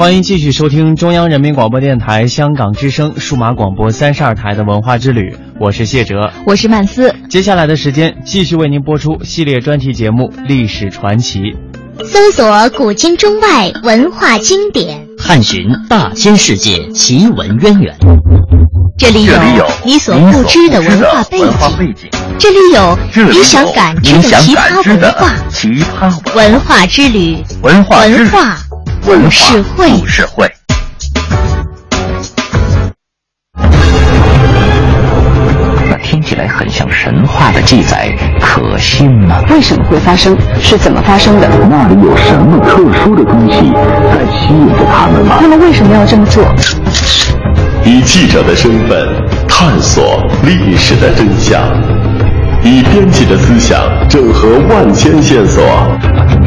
欢迎继续收听中央人民广播电台香港之声数码广播三十二台的文化之旅，我是谢哲，我是曼斯。接下来的时间，继续为您播出系列专题节目《历史传奇》，搜索古今中外文化经典，探寻大千世界奇闻渊源。这里有你所不知的文化背景，这里有你想感知的奇葩文化。奇葩文化之旅，文化文化。故事会，故事会。那听起来很像神话的记载，可信吗？为什么会发生？是怎么发生的？那里有什么特殊的东西在吸引着他们吗？他们为什么要这么做？以记者的身份探索历史的真相，以编辑的思想整合万千线索。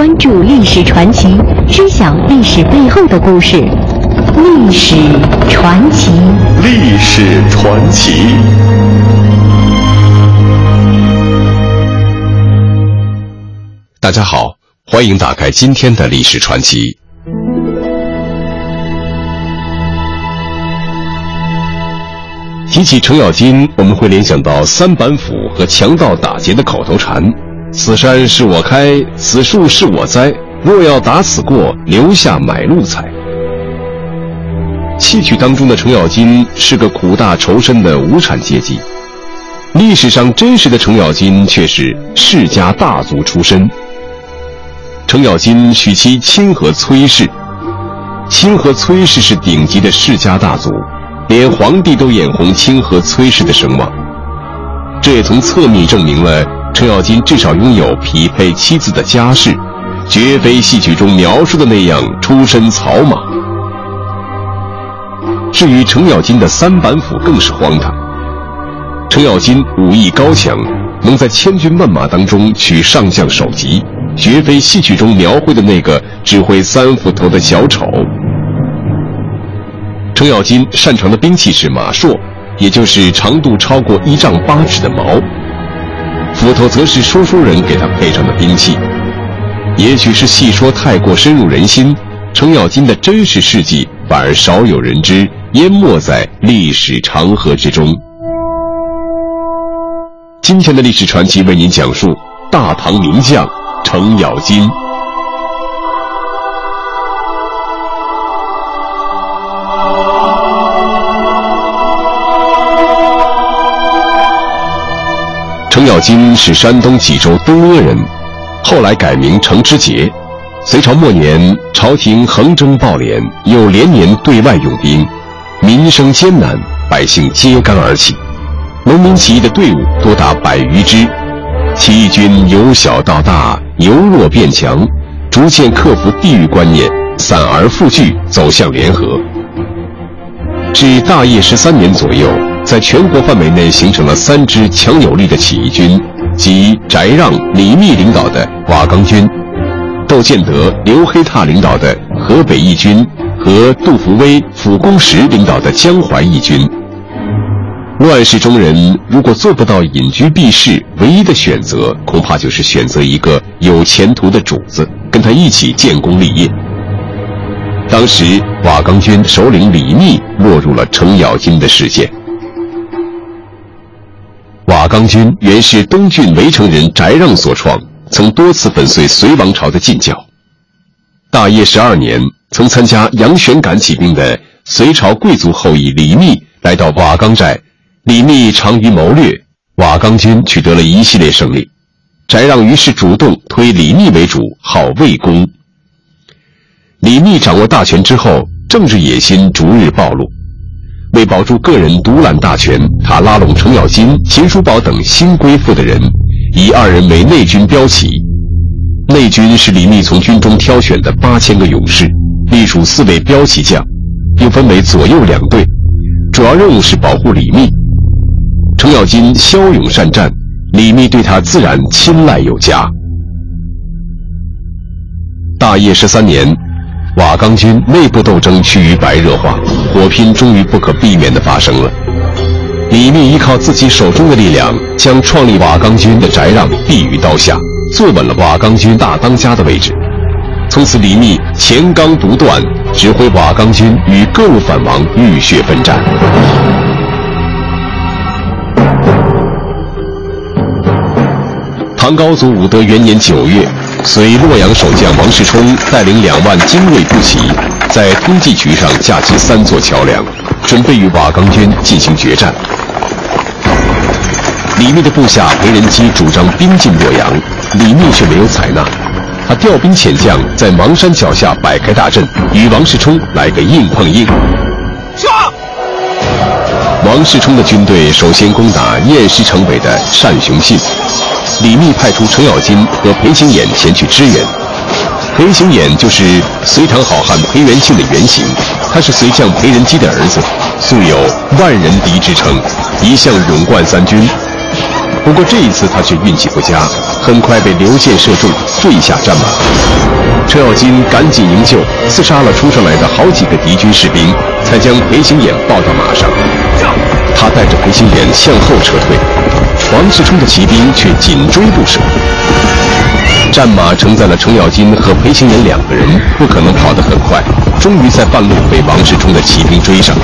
关注历史传奇，知晓历史背后的故事。历史传奇，历史传奇。大家好，欢迎打开今天的历史传奇。提起程咬金，我们会联想到三板斧和强盗打劫的口头禅。此山是我开，此树是我栽。若要打此过，留下买路财。戏曲当中的程咬金是个苦大仇深的无产阶级，历史上真实的程咬金却是世家大族出身。程咬金娶妻清河崔氏，清河崔氏是顶级的世家大族，连皇帝都眼红清河崔氏的声望。这也从侧面证明了。程咬金至少拥有匹配妻子的家世，绝非戏曲中描述的那样出身草莽。至于程咬金的三板斧更是荒唐。程咬金武艺高强，能在千军万马当中取上将首级，绝非戏曲中描绘的那个只会三斧头的小丑。程咬金擅长的兵器是马槊，也就是长度超过一丈八尺的矛。斧头则是说书人给他配上的兵器，也许是戏说太过深入人心，程咬金的真实事迹反而少有人知，淹没在历史长河之中。今天的历史传奇为您讲述大唐名将程咬金。程咬金是山东济州东阿人，后来改名程知节。隋朝末年，朝廷横征暴敛，又连年对外用兵，民生艰难，百姓揭竿而起。农民起义的队伍多达百余支，起义军由小到大，由弱变强，逐渐克服地域观念，散而复聚，走向联合。至大业十三年左右。在全国范围内形成了三支强有力的起义军，即翟让、李密领导的瓦岗军，窦建德、刘黑闼领导的河北义军和杜伏威、傅公时领导的江淮义军。乱世中人如果做不到隐居避世，唯一的选择恐怕就是选择一个有前途的主子，跟他一起建功立业。当时瓦岗军首领李密落入了程咬金的视线。刚军原是东郡围城人翟让所创，曾多次粉碎隋王朝的禁教。大业十二年，曾参加杨玄感起兵的隋朝贵族后裔李密来到瓦岗寨，李密长于谋略，瓦岗军取得了一系列胜利。翟让于是主动推李密为主，号魏公。李密掌握大权之后，政治野心逐日暴露。为保住个人独揽大权，他拉拢程咬金、秦叔宝等新归附的人，以二人为内军标旗。内军是李密从军中挑选的八千个勇士，隶属四位标旗将，并分为左右两队，主要任务是保护李密。程咬金骁勇善战，李密对他自然青睐有加。大业十三年。瓦岗军内部斗争趋于白热化，火拼终于不可避免地发生了。李密依靠自己手中的力量，将创立瓦岗军的翟让毙于刀下，坐稳了瓦岗军大当家的位置。从此，李密前刚独断，指挥瓦岗军与各路反王浴血奋战。唐高祖武德元年九月。随洛阳守将王世充带领两万精锐步骑，在通济渠上架起三座桥梁，准备与瓦岗军进行决战。李密的部下裴仁基主张兵进洛阳，李密却没有采纳。他调兵遣将，在邙山脚下摆开大阵，与王世充来个硬碰硬。上！王世充的军队首先攻打偃师城北的单雄信。李密派出程咬金和裴行俨前去支援。裴行俨就是隋唐好汉裴元庆的原型，他是隋将裴仁基的儿子，素有“万人敌”之称，一向勇冠三军。不过这一次他却运气不佳，很快被刘箭射中，坠下战马。程咬金赶紧营救，刺杀了冲上来的好几个敌军士兵，才将裴行俨抱到马上。他带着裴行俨向后撤退。王世充的骑兵却紧追不舍，战马承载了程咬金和裴行俨两个人，不可能跑得很快，终于在半路被王世充的骑兵追上。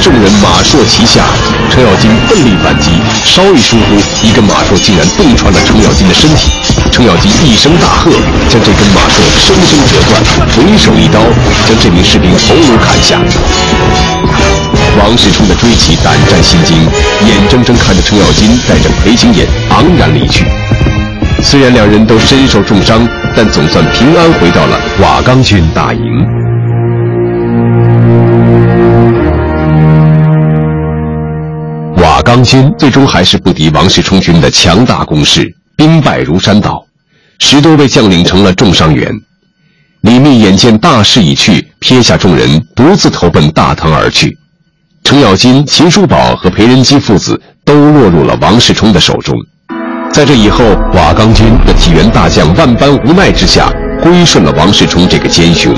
众人马槊齐下，程咬金奋力反击，稍一疏忽，一根马槊竟然洞穿了程咬金的身体。程咬金一声大喝，将这根马槊生生折断，回手一刀将这名士兵头颅砍下。王世充的追骑胆战心惊，眼睁睁看着程咬金带着裴行衍昂然离去。虽然两人都身受重伤，但总算平安回到了瓦岗军大营。瓦岗军最终还是不敌王世充军的强大攻势，兵败如山倒，十多位将领成了重伤员。李密眼见大势已去，撇下众人，独自投奔大唐而去。程咬金、秦叔宝和裴仁基父子都落入了王世充的手中。在这以后，瓦岗军的体员大将万般无奈之下，归顺了王世充这个奸雄。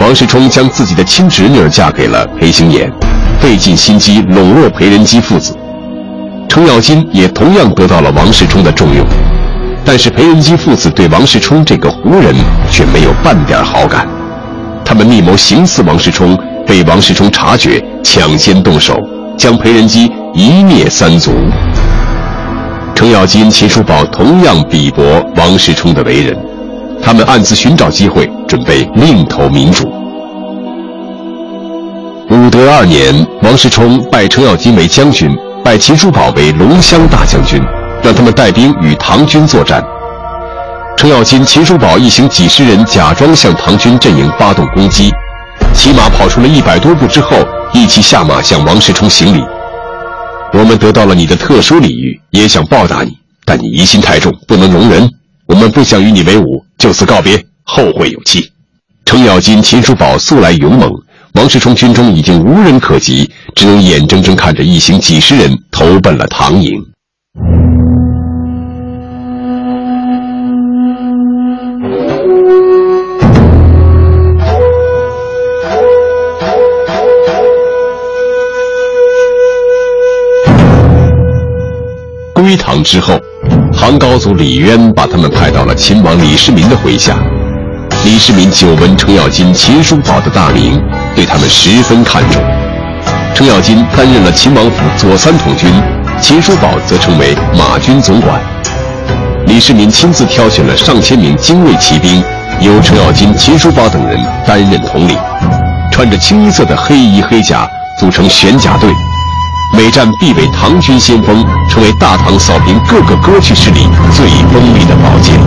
王世充将自己的亲侄女嫁给了裴行俨，费尽心机笼络裴仁基父子。程咬金也同样得到了王世充的重用，但是裴仁基父子对王世充这个胡人却没有半点好感，他们密谋行刺王世充。被王世充察觉，抢先动手，将裴仁基一灭三族。程咬金、秦叔宝同样鄙薄王世充的为人，他们暗自寻找机会，准备另投民主。武德二年，王世充拜程咬金为将军，拜秦叔宝为龙骧大将军，让他们带兵与唐军作战。程咬金、秦叔宝一行几十人假装向唐军阵营发动攻击。骑马跑出了一百多步之后，一起下马向王世充行礼。我们得到了你的特殊礼遇，也想报答你，但你疑心太重，不能容人。我们不想与你为伍，就此告别，后会有期。程咬金、秦叔宝素来勇猛，王世充军中已经无人可及，只能眼睁睁看着一行几十人投奔了唐营。之后，唐高祖李渊把他们派到了秦王李世民的麾下。李世民久闻程咬金、秦叔宝的大名，对他们十分看重。程咬金担任了秦王府左三统军，秦叔宝则成为马军总管。李世民亲自挑选了上千名精锐骑兵，由程咬金、秦叔宝等人担任统领，穿着清一色的黑衣黑甲，组成玄甲队，每战必为唐军先锋，成为大唐扫平各个割据势力最锋利的宝剑。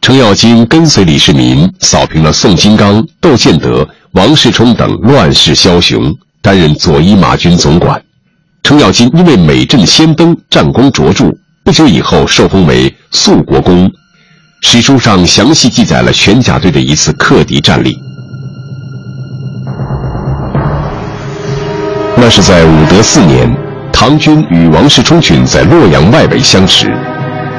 程咬金跟随李世民扫平了宋金刚、窦建德、王世充等乱世枭雄，担任左一马军总管。程咬金因为每阵先登，战功卓著，不久以后受封为肃国公。史书上详细记载了玄甲队的一次克敌战例。那是在武德四年，唐军与王世充军在洛阳外围相持，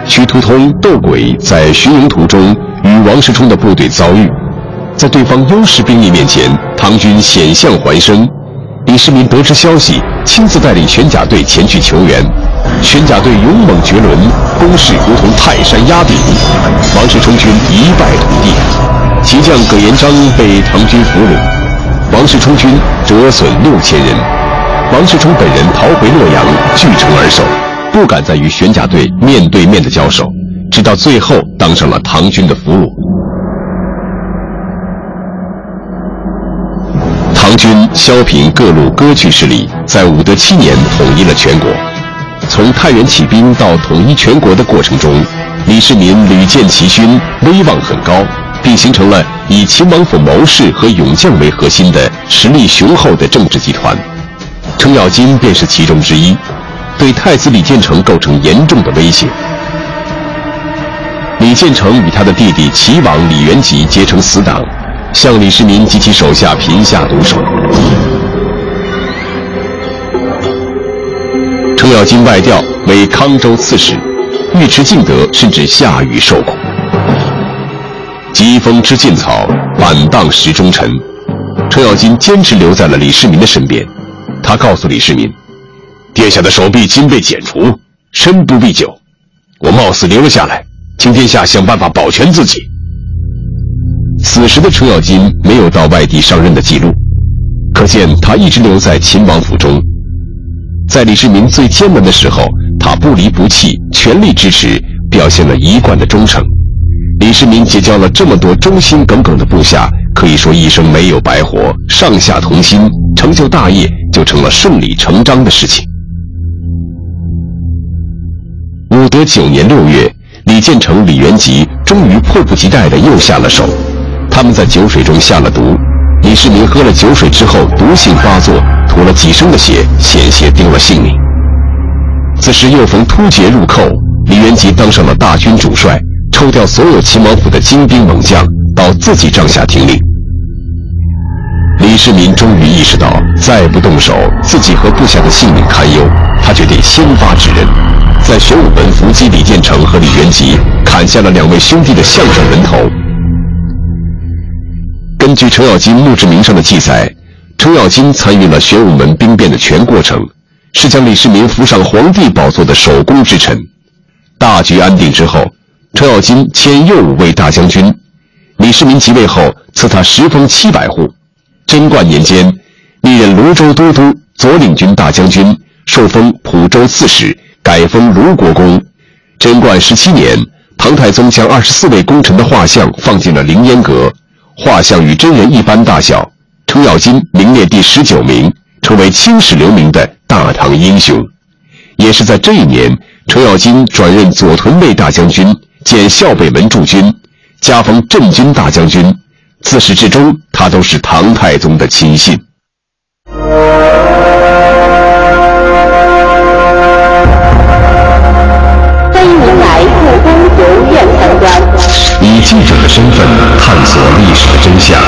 徐图通、窦轨在巡营途中与王世充的部队遭遇，在对方优势兵力面前，唐军险象环生。李世民得知消息，亲自带领玄甲队前去求援。玄甲队勇猛绝伦，攻势如同泰山压顶，王世充军一败涂地。骑将葛延章被唐军俘虏，王世充军折损六千人。王世充本人逃回洛阳，据城而守，不敢再与玄甲队面对面的交手，直到最后当上了唐军的俘虏。唐军削平各路割据势力，在武德七年统一了全国。从太原起兵到统一全国的过程中，李世民屡建奇勋，威望很高，并形成了以秦王府谋士和勇将为核心的实力雄厚的政治集团。程咬金便是其中之一，对太子李建成构成严重的威胁。李建成与他的弟弟齐王李元吉结成死党。向李世民及其手下频下毒手。程咬金外调为康州刺史，尉迟敬德甚至下狱受苦。疾风知劲草，板荡识忠臣。程咬金坚持留在了李世民的身边。他告诉李世民：“殿下的手臂筋被剪除，身不必久。我冒死留了下来，请殿下想办法保全自己。”此时的程咬金没有到外地上任的记录，可见他一直留在秦王府中。在李世民最艰难的时候，他不离不弃，全力支持，表现了一贯的忠诚。李世民结交了这么多忠心耿耿的部下，可以说一生没有白活，上下同心，成就大业就成了顺理成章的事情。武德九年六月，李建成、李元吉终于迫不及待地又下了手。他们在酒水中下了毒，李世民喝了酒水之后毒性发作，吐了几升的血，险些丢了性命。此时又逢突厥入寇，李元吉当上了大军主帅，抽调所有秦王府的精兵猛将到自己帐下听令。李世民终于意识到，再不动手，自己和部下的性命堪忧，他决定先发制人，在玄武门伏击李建成和李元吉，砍下了两位兄弟的项上人头。根据程咬金墓志铭上的记载，程咬金参与了玄武门兵变的全过程，是将李世民扶上皇帝宝座的首功之臣。大局安定之后，程咬金迁右武卫大将军。李世民即位后，赐他十封七百户。贞观年间，历任泸州都督、左领军大将军，受封蒲州刺史，改封卢国公。贞观十七年，唐太宗将二十四位功臣的画像放进了凌烟阁。画像与真人一般大小，程咬金名列第十九名，成为青史留名的大唐英雄。也是在这一年，程咬金转任左屯卫大将军兼校北门驻军，加封镇军大将军。自始至终，他都是唐太宗的亲信。欢迎您来故宫博物院参观。以记者的身份探索历史的真相，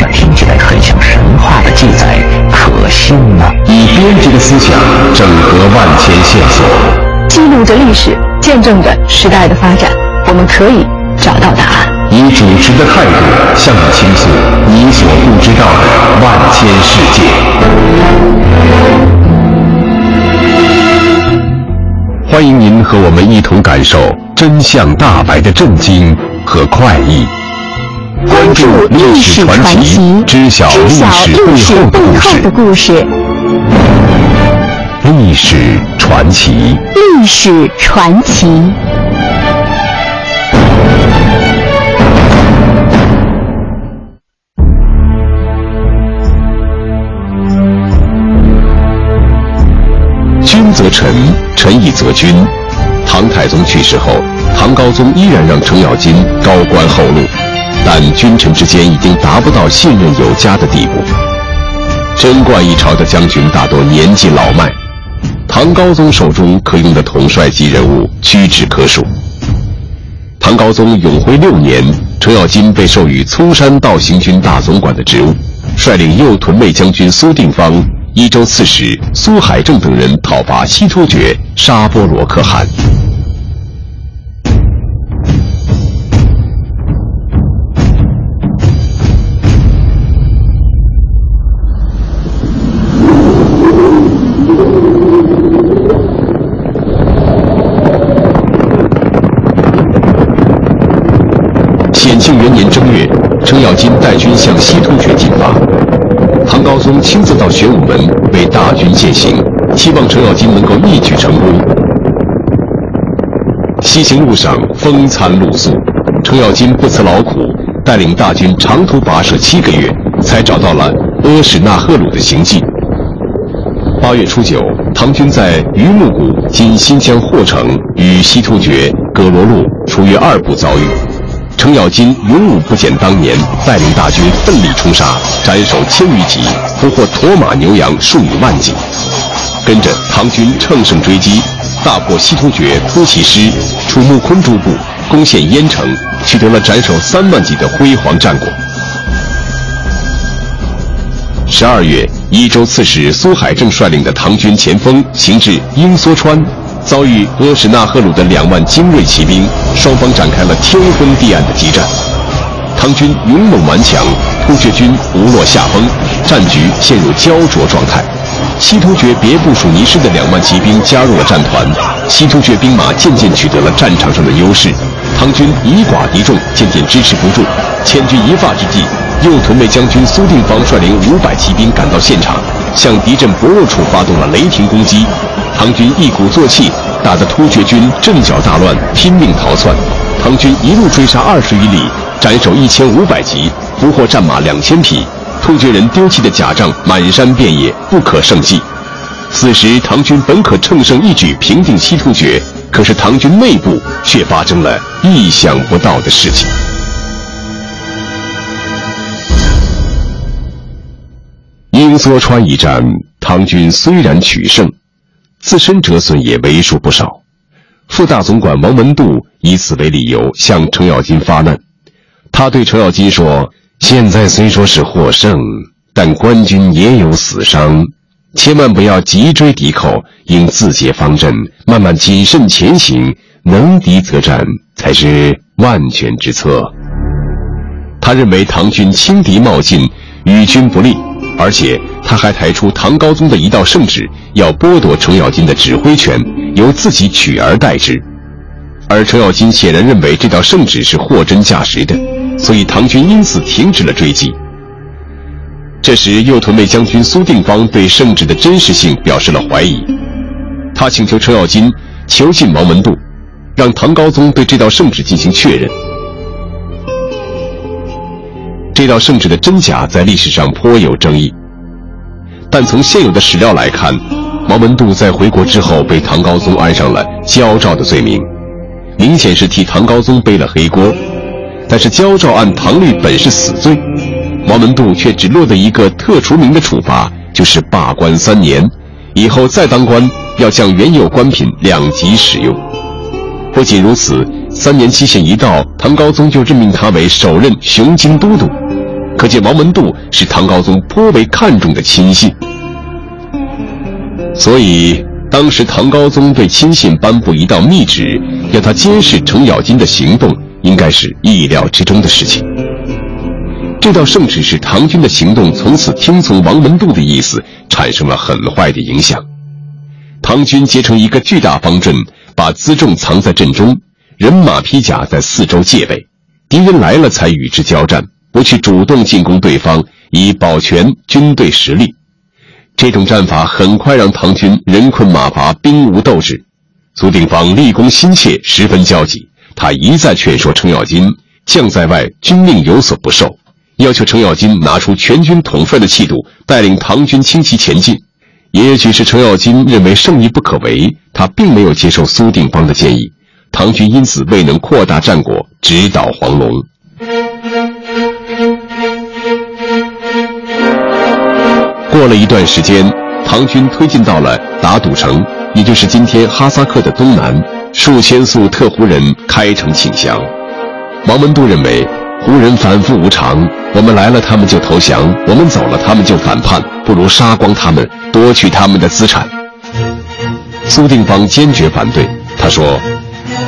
那听起来很像神话的记载，可信吗？以编辑的思想整合万千线索，记录着历史，见证着时代的发展，我们可以找到答案。以主持的态度向你倾诉你所不知道的万千世界。欢迎您和我们一同感受真相大白的震惊。和快意。关注历史传奇，知晓历史背后的故事。历史传奇，历史传奇。君则臣，臣以则君。唐太宗去世后，唐高宗依然让程咬金高官厚禄，但君臣之间已经达不到信任有加的地步。贞观一朝的将军大多年纪老迈，唐高宗手中可用的统帅级人物屈指可数。唐高宗永徽六年，程咬金被授予葱山道行军大总管的职务，率领右屯卫将军苏定方、伊州刺史苏海正等人讨伐西突厥沙波罗可汗。显庆元年正月，程咬金带军向西突厥进发。唐高宗亲自到玄武门为大军饯行，希望程咬金能够一举成功。西行路上风餐露宿，程咬金不辞劳苦，带领大军长途跋涉七个月，才找到了阿史那赫鲁的行迹。八月初九，唐军在榆木谷（今新疆霍城）与西突厥葛罗路处于二部遭遇。程咬金勇武不减当年，带领大军奋力冲杀，斩首千余级，俘获驼马牛羊数以万计。跟着唐军乘胜追击，大破西突厥突骑师，楚穆坤诸部，攻陷燕城，取得了斩首三万级的辉煌战果。十二月，益州刺史苏海正率领的唐军前锋行至鹰梭川。遭遇阿史那赫鲁的两万精锐骑兵，双方展开了天昏地暗的激战。唐军勇猛顽强，突厥军不落下风，战局陷入焦灼状态。西突厥别部署尼师的两万骑兵加入了战团，西突厥兵马渐渐取得了战场上的优势。唐军以寡敌众，渐渐支持不住。千钧一发之际，右屯卫将军苏定方率领五百骑兵赶到现场，向敌阵薄弱处发动了雷霆攻击。唐军一鼓作气，打得突厥军阵脚大乱，拼命逃窜。唐军一路追杀二十余里，斩首一千五百级，俘获战马两千匹。突厥人丢弃的甲仗满山遍野，不可胜计。此时，唐军本可乘胜一举平定西突厥，可是唐军内部却发生了意想不到的事情。鹰梭川一战，唐军虽然取胜。自身折损也为数不少，副大总管王文度以此为理由向程咬金发难。他对程咬金说：“现在虽说是获胜，但官军也有死伤，千万不要急追敌寇，应自解方阵，慢慢谨慎前行，能敌则战，才是万全之策。”他认为唐军轻敌冒进，与军不利。而且他还抬出唐高宗的一道圣旨，要剥夺程咬金的指挥权，由自己取而代之。而程咬金显然认为这道圣旨是货真价实的，所以唐军因此停止了追击。这时，右屯卫将军苏定方对圣旨的真实性表示了怀疑，他请求程咬金囚禁王文度，让唐高宗对这道圣旨进行确认。这道圣旨的真假在历史上颇有争议，但从现有的史料来看，王文度在回国之后被唐高宗安上了焦诏的罪名，明显是替唐高宗背了黑锅。但是焦诏按唐律本是死罪，王文度却只落得一个特除名的处罚，就是罢官三年，以后再当官要将原有官品两级使用。不仅如此。三年期限一到，唐高宗就任命他为首任雄京都督，可见王文度是唐高宗颇为看重的亲信。所以，当时唐高宗对亲信颁布一道密旨，要他监视程咬金的行动，应该是意料之中的事情。这道圣旨使唐军的行动从此听从王文度的意思，产生了很坏的影响。唐军结成一个巨大方阵，把辎重藏在阵中。人马披甲在四周戒备，敌人来了才与之交战，不去主动进攻对方，以保全军队实力。这种战法很快让唐军人困马乏，兵无斗志。苏定方立功心切，十分焦急。他一再劝说程咬金：“将在外，军令有所不受。”要求程咬金拿出全军统帅的气度，带领唐军轻骑前进。也许是程咬金认为胜利不可为，他并没有接受苏定方的建议。唐军因此未能扩大战果，直捣黄龙。过了一段时间，唐军推进到了达赌城，也就是今天哈萨克的东南。数千宿特胡人开城请降。王文度认为，胡人反复无常，我们来了他们就投降，我们走了他们就反叛，不如杀光他们，夺取他们的资产。苏定方坚决反对，他说：“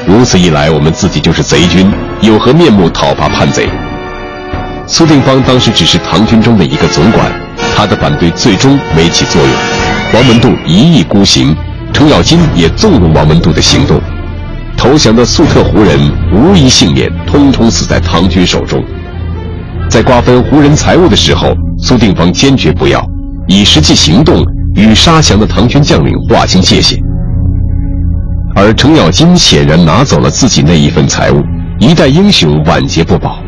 如此一来，我们自己就是贼军，有何面目讨伐叛贼？”苏定方当时只是唐军中的一个总管。他的反对最终没起作用，王文度一意孤行，程咬金也纵容王文度的行动，投降的粟特胡人无一幸免，通通死在唐军手中。在瓜分胡人财物的时候，苏定方坚决不要，以实际行动与杀降的唐军将领划清界限。而程咬金显然拿走了自己那一份财物，一代英雄晚节不保。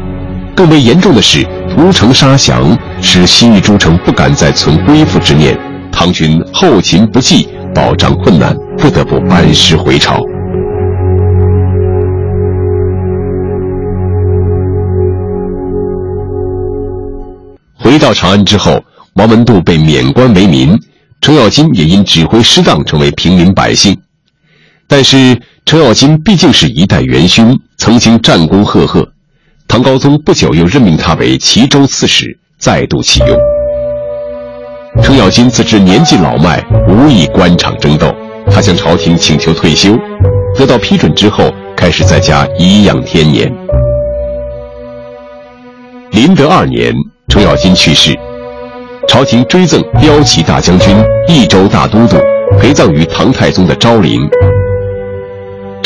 更为严重的是，屠城杀降，使西域诸城不敢再存归附之念。唐军后勤不济，保障困难，不得不班师回朝。回到长安之后，王文度被免官为民，程咬金也因指挥失当成为平民百姓。但是程咬金毕竟是一代元勋，曾经战功赫赫。唐高宗不久又任命他为齐州刺史，再度启用。程咬金自知年纪老迈，无意官场争斗，他向朝廷请求退休，得到批准之后，开始在家颐养天年。麟德二年，程咬金去世，朝廷追赠骠骑大将军、益州大都督，陪葬于唐太宗的昭陵。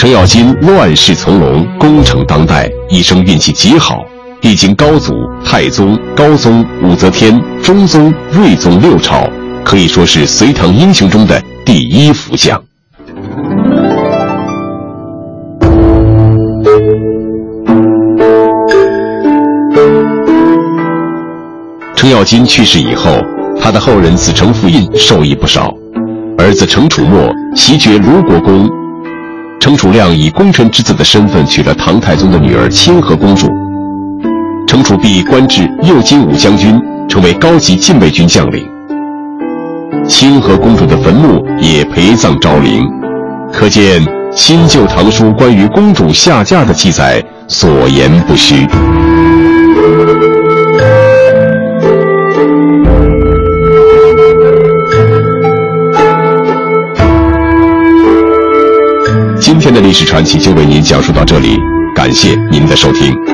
程咬金乱世从容，功成当代，一生运气极好，历经高祖、太宗、高宗、武则天、中宗、睿宗六朝，可以说是隋唐英雄中的第一福将。程咬金去世以后，他的后人子承父印受益不少，儿子程楚墨袭爵卢国公。程楚亮以功臣之子的身份娶了唐太宗的女儿清河公主，程楚弼官至右金吾将军，成为高级禁卫军将领。清河公主的坟墓也陪葬昭陵，可见新旧唐书关于公主下嫁的记载所言不虚。的历史传奇就为您讲述到这里，感谢您的收听。